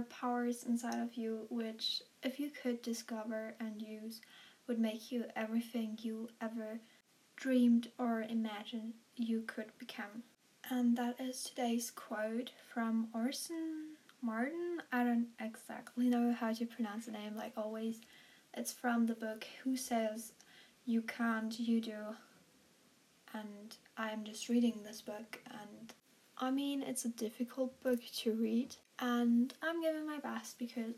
are powers inside of you which, if you could discover and use, would make you everything you ever dreamed or imagined you could become. And that is today's quote from Orson Martin. I don't exactly know how to pronounce the name, like always. It's from the book Who Says You Can't, You Do. And I'm just reading this book, and I mean, it's a difficult book to read, and I'm giving my best because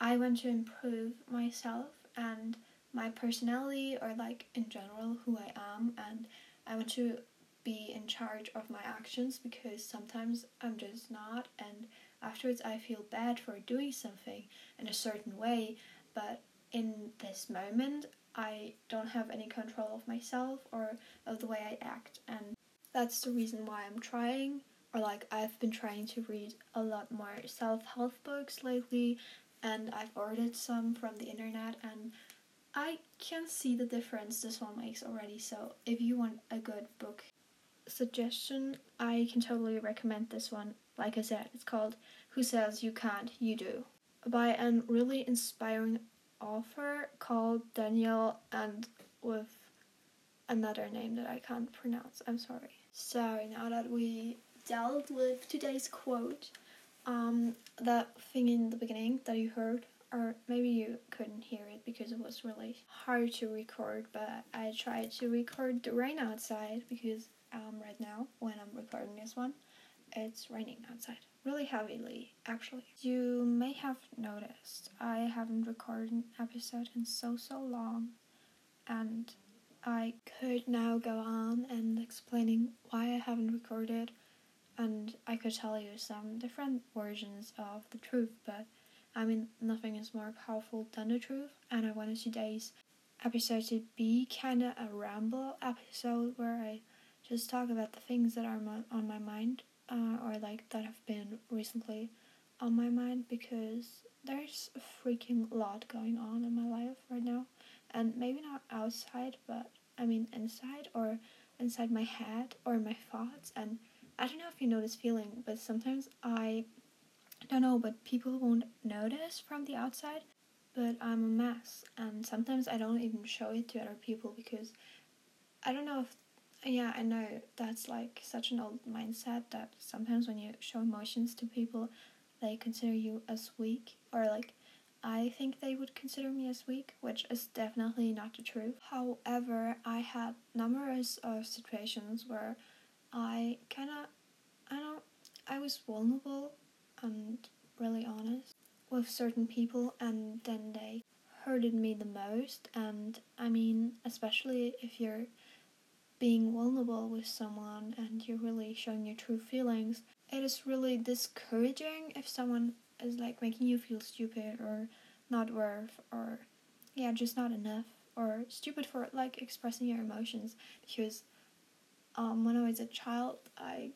I want to improve myself and my personality, or like in general, who I am, and I want to be in charge of my actions because sometimes I'm just not, and afterwards I feel bad for doing something in a certain way, but in this moment I don't have any control of myself or of the way I act, and that's the reason why I'm trying. Or, like, I've been trying to read a lot more self help books lately, and I've ordered some from the internet, and I can see the difference this one makes already. So, if you want a good book suggestion, I can totally recommend this one. Like I said, it's called Who Says You Can't, You Do by a really inspiring author called Daniel and with another name that I can't pronounce. I'm sorry. So now that we dealt with today's quote, um, that thing in the beginning that you heard, or maybe you couldn't hear it because it was really hard to record, but I tried to record the rain outside because um, right now, when I'm recording this one, it's raining outside. Really heavily, actually. You may have noticed I haven't recorded an episode in so so long, and I could now go on and explaining why I haven't recorded, and I could tell you some different versions of the truth, but I mean, nothing is more powerful than the truth, and I wanted today's episode to be kind of a ramble episode where I just talk about the things that are on my mind uh, or like that have been recently on my mind because there's a freaking lot going on in my life right now and maybe not outside but i mean inside or inside my head or my thoughts and i don't know if you know this feeling but sometimes i don't know but people won't notice from the outside but i'm a mess and sometimes i don't even show it to other people because i don't know if yeah, I know that's like such an old mindset that sometimes when you show emotions to people, they consider you as weak, or like I think they would consider me as weak, which is definitely not the truth. However, I had numerous of situations where I kind of, I don't, I was vulnerable and really honest with certain people, and then they hurted me the most. And I mean, especially if you're being vulnerable with someone and you're really showing your true feelings, it is really discouraging if someone is like making you feel stupid or not worth or yeah, just not enough or stupid for like expressing your emotions because um when I was a child I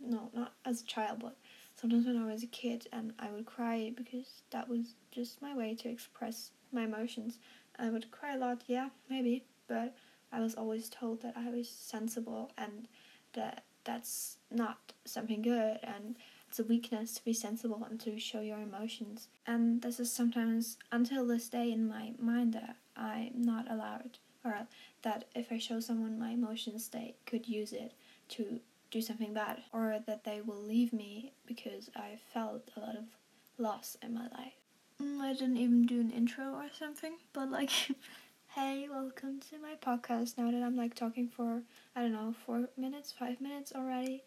no, not as a child but sometimes when I was a kid and I would cry because that was just my way to express my emotions. I would cry a lot, yeah, maybe, but I was always told that I was sensible and that that's not something good and it's a weakness to be sensible and to show your emotions. And this is sometimes until this day in my mind that I'm not allowed or that if I show someone my emotions they could use it to do something bad or that they will leave me because I felt a lot of loss in my life. Mm, I didn't even do an intro or something, but like Hey, welcome to my podcast. Now that I'm like talking for, I don't know, four minutes, five minutes already,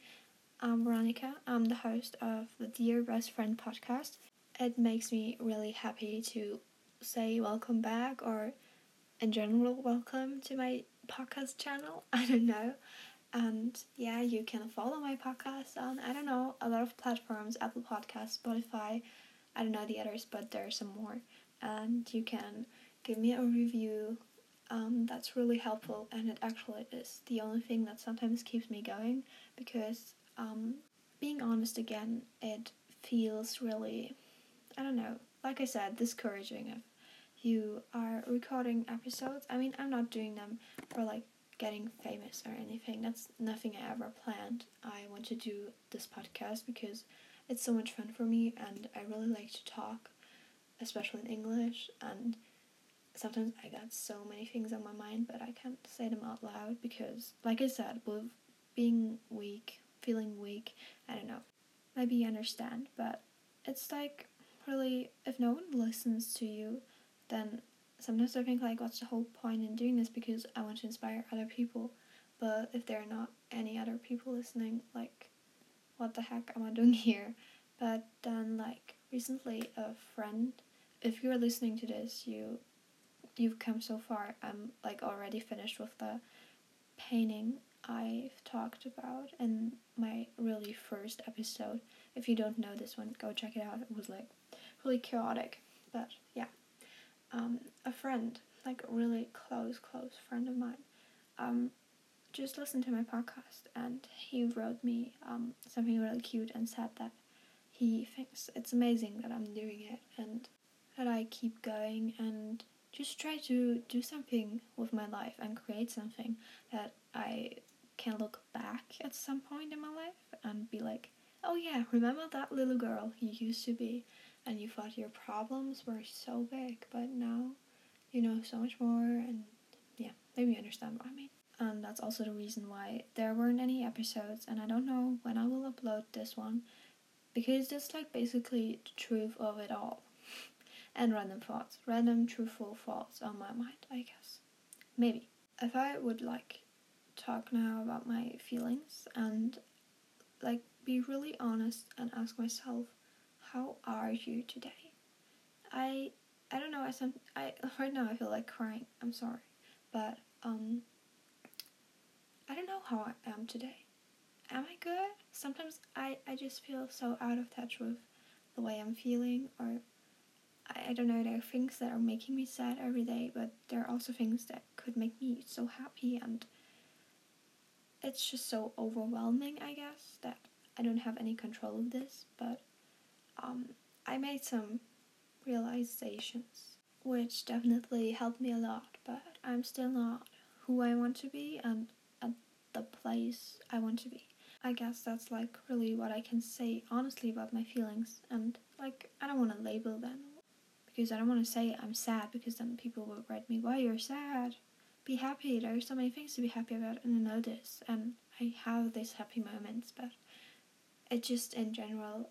I'm Veronica. I'm the host of the Dear Best Friend podcast. It makes me really happy to say welcome back or, in general, welcome to my podcast channel. I don't know. And yeah, you can follow my podcast on, I don't know, a lot of platforms Apple Podcasts, Spotify. I don't know the others, but there are some more. And you can give me a review. Um, that's really helpful, and it actually is the only thing that sometimes keeps me going because, um, being honest again, it feels really, I don't know, like I said, discouraging you are recording episodes. I mean, I'm not doing them for like getting famous or anything. That's nothing I ever planned. I want to do this podcast because it's so much fun for me and I really like to talk, especially in English and sometimes I got so many things on my mind but I can't say them out loud because like I said, with being weak, feeling weak, I don't know. Maybe you understand, but it's like really if no one listens to you then sometimes I think like what's the whole point in doing this? Because I want to inspire other people. But if there are not any other people listening like what the heck am I doing here? But then like recently a friend if you're listening to this you you've come so far I'm like already finished with the painting I've talked about in my really first episode. If you don't know this one go check it out. It was like really chaotic. But friend, like a really close, close friend of mine, um, just listened to my podcast and he wrote me um, something really cute and said that he thinks it's amazing that I'm doing it and that I keep going and just try to do something with my life and create something that I can look back at some point in my life and be like, oh yeah, remember that little girl you used to be? and you thought your problems were so big, but now you know so much more, and yeah, maybe you understand what I mean. And that's also the reason why there weren't any episodes, and I don't know when I will upload this one because it's like basically the truth of it all and random thoughts, random truthful thoughts on my mind, I guess. Maybe. If I would like talk now about my feelings and like be really honest and ask myself how are you today? I I don't know. I some I right now I feel like crying. I'm sorry, but um. I don't know how I am today. Am I good? Sometimes I I just feel so out of touch with the way I'm feeling, or I, I don't know. There are things that are making me sad every day, but there are also things that could make me so happy, and it's just so overwhelming. I guess that I don't have any control of this, but um, I made some realizations which definitely helped me a lot, but I'm still not who I want to be and at the place I want to be. I guess that's like really what I can say honestly about my feelings, and like I don't want to label them because I don't want to say I'm sad because then people will write me, Why you're sad? Be happy, there are so many things to be happy about, and I know this, and I have these happy moments, but it just in general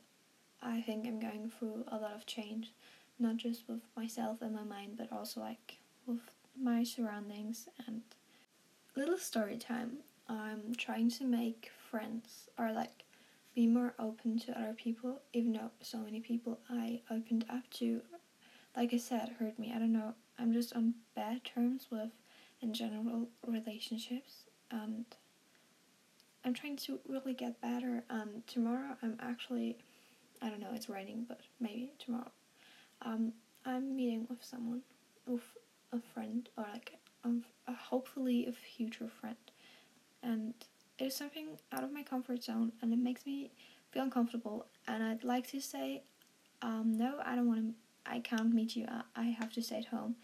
I think I'm going through a lot of change, not just with myself and my mind, but also like with my surroundings and little story time. I'm trying to make friends or like be more open to other people, even though so many people I opened up to, like I said, hurt me. I don't know. I'm just on bad terms with, in general, relationships, and I'm trying to really get better. And tomorrow, I'm actually I don't know, it's raining, but maybe tomorrow. Um, I'm meeting with someone, with a friend, or like a hopefully a future friend, and it is something out of my comfort zone, and it makes me feel uncomfortable. And I'd like to say, um, no, I don't want to. I can't meet you. I, I have to stay at home,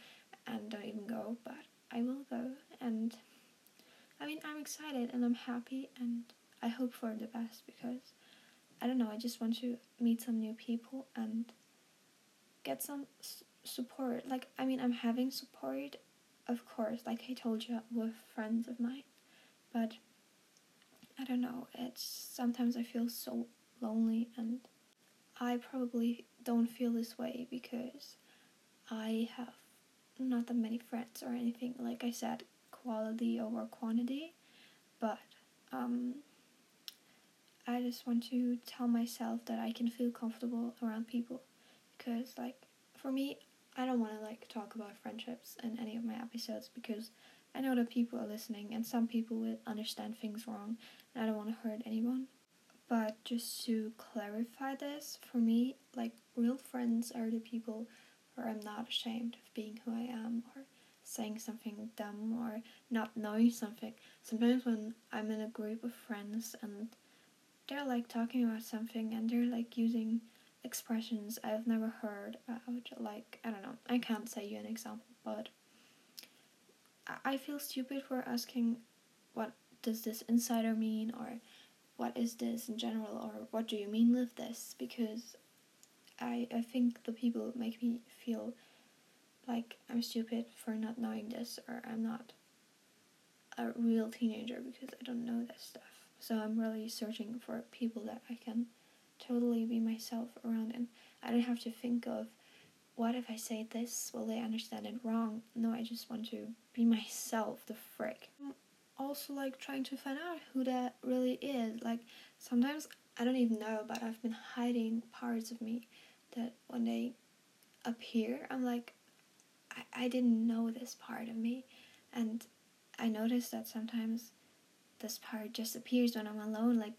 and don't even go. But I will go, and I mean, I'm excited and I'm happy, and I hope for the best because I don't know, I just want to meet some new people and get some support. Like, I mean, I'm having support, of course, like I told you, with friends of mine, but I don't know, it's sometimes I feel so lonely, and I probably don't feel this way because I have not that many friends or anything. Like I said, quality over quantity, but um, I just want to tell myself that I can feel comfortable around people because like for me I don't want to like talk about friendships in any of my episodes because I know that people are listening and some people will understand things wrong and I don't want to hurt anyone. But just to clarify this, for me, like real friends are the people where I'm not ashamed of being who I am or saying something dumb or not knowing something. Sometimes when I'm in a group of friends and they're like talking about something and they're like using expressions I've never heard about. Like, I don't know, I can't say you an example, but I feel stupid for asking what does this insider mean or what is this in general or what do you mean with this because I I think the people make me feel like I'm stupid for not knowing this or I'm not a real teenager because I don't know this stuff. So I'm really searching for people that I can totally be myself around him. I don't have to think of what if I say this? Will they understand it wrong? No, I just want to be myself, the frick. Also like trying to find out who that really is. Like sometimes I don't even know, but I've been hiding parts of me that when they appear, I'm like, I, I didn't know this part of me. And I notice that sometimes this part just appears when I'm alone. Like,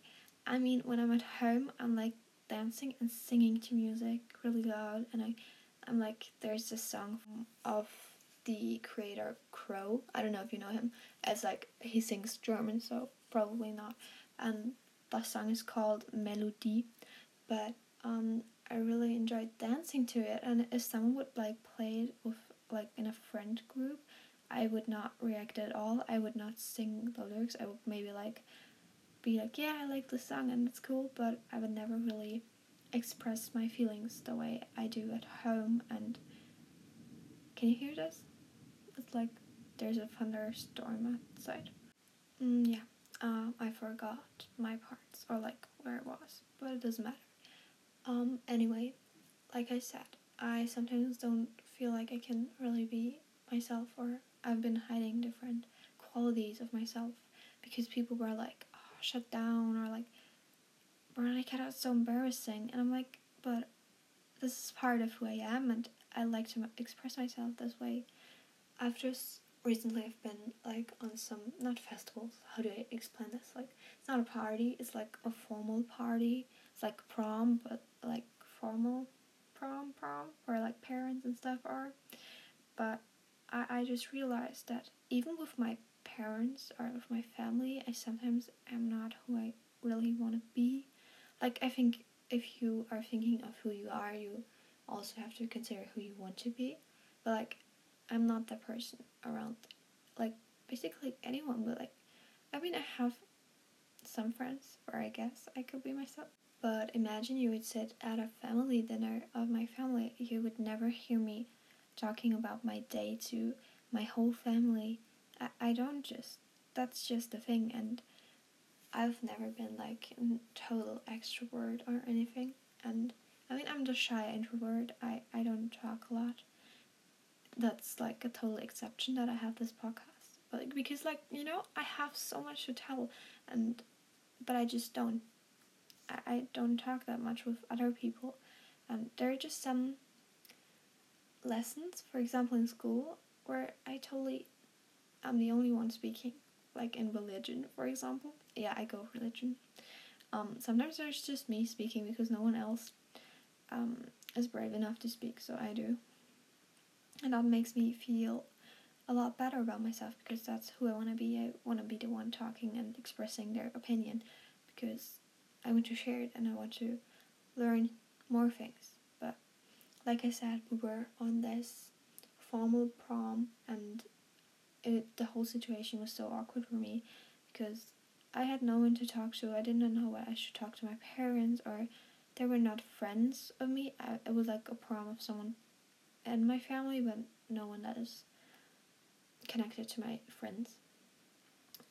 I mean, when I'm at home, I'm like dancing and singing to music really loud, and I, I'm like, there's this song of the creator Cro. I don't know if you know him. It's like he sings German, so probably not. And the song is called Melody, but um, I really enjoyed dancing to it. And if someone would like play it with like in a friend group, I would not react at all. I would not sing the lyrics. I would maybe like be like, yeah, I like the song and it's cool, but I would never really express my feelings the way I do at home. And can you hear this? It's like there's a thunderstorm outside. Mm, yeah, uh, I forgot my parts or like where it was, but it doesn't matter. Um, anyway, like I said, I sometimes don't feel like I can really be myself or I've been hiding different qualities of myself because people were like, shut down or like, Veronica, that's so embarrassing. And I'm like, but this is part of who I am and I like to express myself this way. I've just recently I've been like on some not festivals. How do I explain this? Like it's not a party. It's like a formal party. It's like prom, but like formal prom, prom, where like parents and stuff are. But I, I just realized that even with my parents or with my family, I sometimes am not who I really want to be. Like, I think if you are thinking of who you are, you also have to consider who you want to be. But, like, I'm not that person around, like, basically anyone, but, like, I mean, I have some friends where I guess I could be myself. But imagine you would sit at a family dinner of my family, you would never hear me talking about my day to my whole family. I, I don't just, that's just the thing, and I've never been like a total extrovert or anything. And I mean, I'm just shy introvert. I, I don't talk a lot. That's like a total exception that I have this podcast. But because like, you know, I have so much to tell and but I just don't I, I don't talk that much with other people. And there are just some lessons, for example, in school, where I totally I'm the only one speaking, like in religion, for example. Yeah, I go religion. Um, sometimes there's just me speaking because no one else um, is brave enough to speak, so I do. And that makes me feel a lot better about myself because that's who I want to be. I want to be the one talking and expressing their opinion because I want to share it and I want to learn more things But like I said, we were on this formal prom, and it, the whole situation was so awkward for me because I had no one to talk to. I didn't know what I should talk to my parents, or they were not friends of me. I, it was like a prom of someone and my family, but no one that is connected to my friends.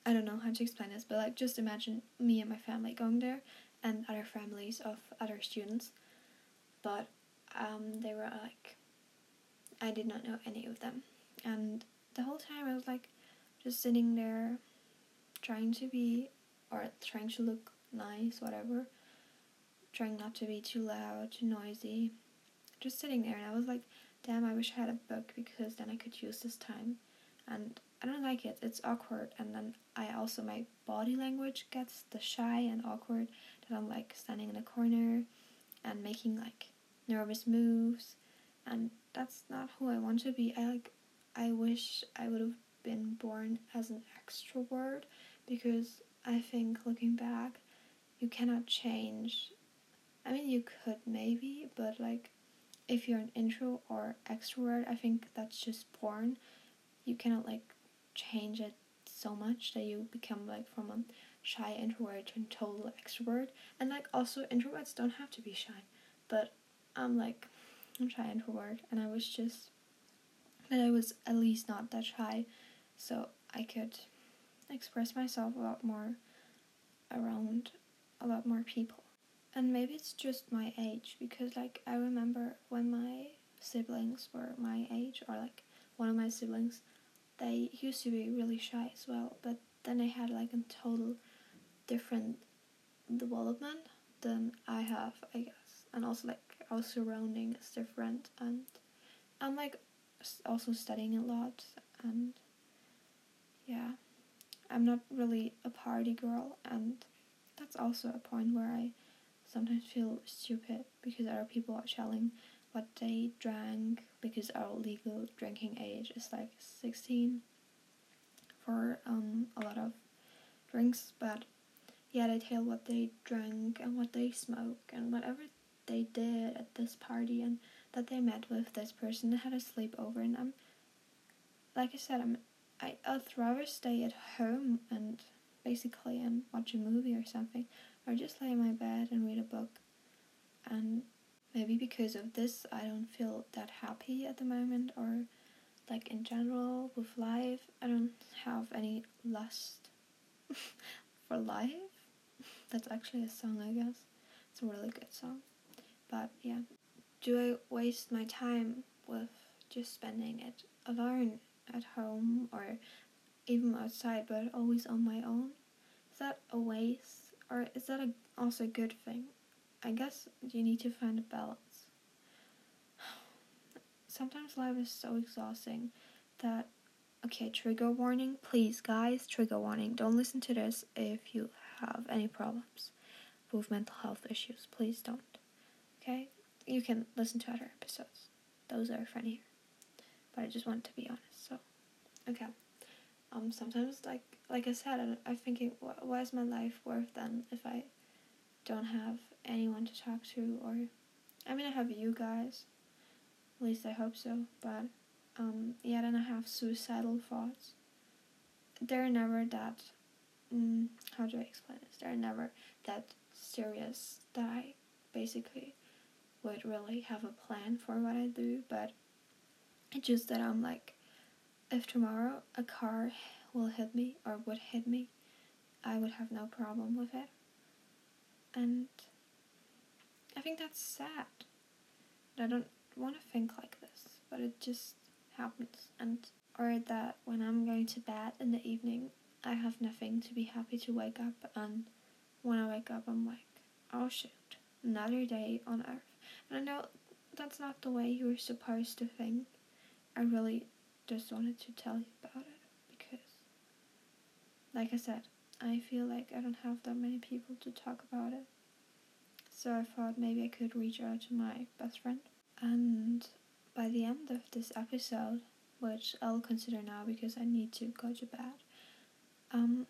I don't know how to explain this, but like just imagine me and my family going there and other families of other students. But um, they were like, I did not know any of them. And the whole time I was like, just sitting there, trying to be, or trying to look nice, whatever. Trying not to be too loud, too noisy. Just sitting there, and I was like, damn, I wish I had a book because then I could use this time. And I don't like it, it's awkward. And then I also, my body language gets the shy and awkward that I'm like standing in a corner and making like nervous moves and that's not who I want to be. I like I wish I would have been born as an extrovert because I think looking back you cannot change I mean you could maybe but like if you're an intro or extrovert I think that's just born you cannot like change it so much that you become like from a shy introvert to a total extrovert. And like also introverts don't have to be shy. But I'm like I'm shy introvert and I was just that I was at least not that shy so I could express myself a lot more around a lot more people. And maybe it's just my age because like I remember when my siblings were my age or like one of my siblings they used to be really shy as well but then they had like a total different development than I have I guess and also like our surrounding is different and I'm like also studying a lot and yeah. I'm not really a party girl and that's also a point where I sometimes feel stupid because other people are telling what they drank because our legal drinking age is like 16 for um, a lot of drinks but yeah they tell what they drank and what they smoke and whatever they did at this party and that they met with this person and had a sleepover and I'm like I said I'm I, I'd rather stay at home and basically and watch a movie or something or just lay in my bed and read a book. And maybe because of this I don't feel that happy at the moment or like in general with life I don't have any lust for life. That's actually a song I guess. It's a really good song. But yeah do I waste my time with just spending it alone at home or even outside but always on my own? Is that a waste or is that a, also a good thing? I guess you need to find a balance. Sometimes life is so exhausting that okay, trigger warning, please guys, trigger warning. Don't listen to this if you have any problems with mental health issues. Please don't. Okay? You can listen to other episodes. Those are funnier. But I just want to be honest. So, okay. Um, sometimes like like I said, I, I'm thinking, why is my life worth then if I don't have anyone to talk to or, I mean, I have you guys. At least I hope so. But um, yeah, then I have suicidal thoughts. They're never that. Mm, how do I explain this? They're never that serious that I basically would really have a plan for what I do, but it's just that I'm like, if tomorrow a car will hit me or would hit me, I would have no problem with it. And I think that's sad. I don't want to think like this, but it just happens. And or that when I'm going to bed in the evening, I have nothing to be happy to wake up, and when I wake up, I'm like, oh shit, another day on earth. And I know that's not the way you were supposed to think. I really just wanted to tell you about it because, like I said, I feel like I don't have that many people to talk about it. So I thought maybe I could reach out to my best friend. And by the end of this episode, which I'll consider now because I need to go to bed, um,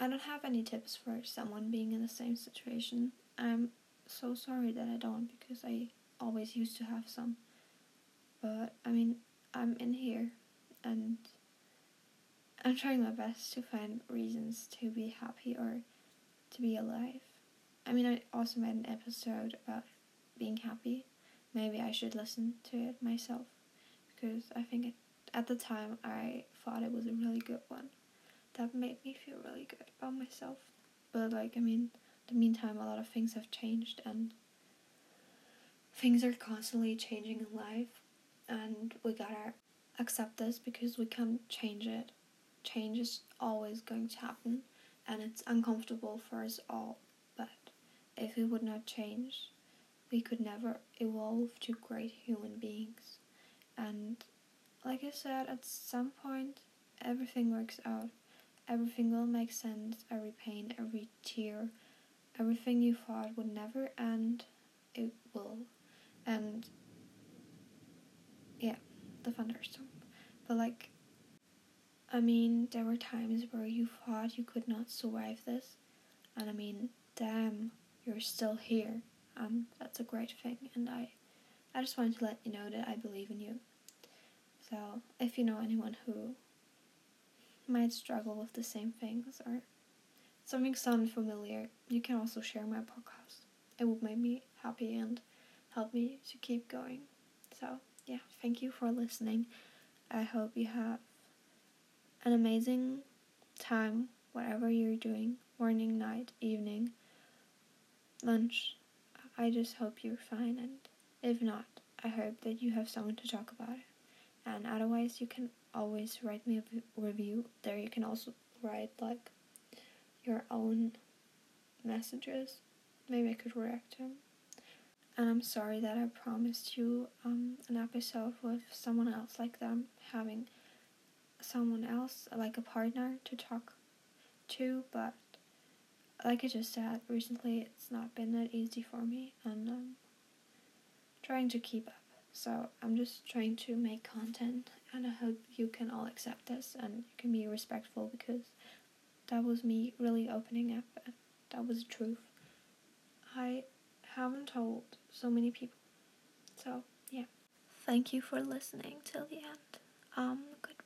I don't have any tips for someone being in the same situation. I'm so sorry that I don't because I always used to have some. But I mean, I'm in here and I'm trying my best to find reasons to be happy or to be alive. I mean, I also made an episode about being happy. Maybe I should listen to it myself because I think it, at the time I thought it was a really good one that made me feel really good about myself. But, like, I mean, the meantime, a lot of things have changed and things are constantly changing in life, and we gotta accept this because we can't change it. Change is always going to happen, and it's uncomfortable for us all. But if we would not change, we could never evolve to great human beings. And like I said, at some point, everything works out. Everything will make sense. Every pain, every tear, Everything you thought would never end, it will. And yeah, the thunderstorm. But like, I mean, there were times where you thought you could not survive this. And I mean, damn, you're still here. And that's a great thing. And I, I just wanted to let you know that I believe in you. So if you know anyone who might struggle with the same things or something sounds familiar, you can also share my podcast. It would make me happy and help me to keep going. So, yeah, thank you for listening. I hope you have an amazing time, whatever you're doing morning, night, evening, lunch. I just hope you're fine, and if not, I hope that you have someone to talk about. And otherwise, you can always write me a review. There, you can also write like your own messages. Maybe I could react to them. And I'm sorry that I promised you um, an episode with someone else like them, having someone else, like a partner, to talk to, but like I just said, recently it's not been that easy for me, and um, trying to keep up. So I'm just trying to make content, and I hope you can all accept this and you can be respectful because that was me really opening up. That was the truth. I haven't told so many people. So yeah. Thank you for listening till the end. Um, good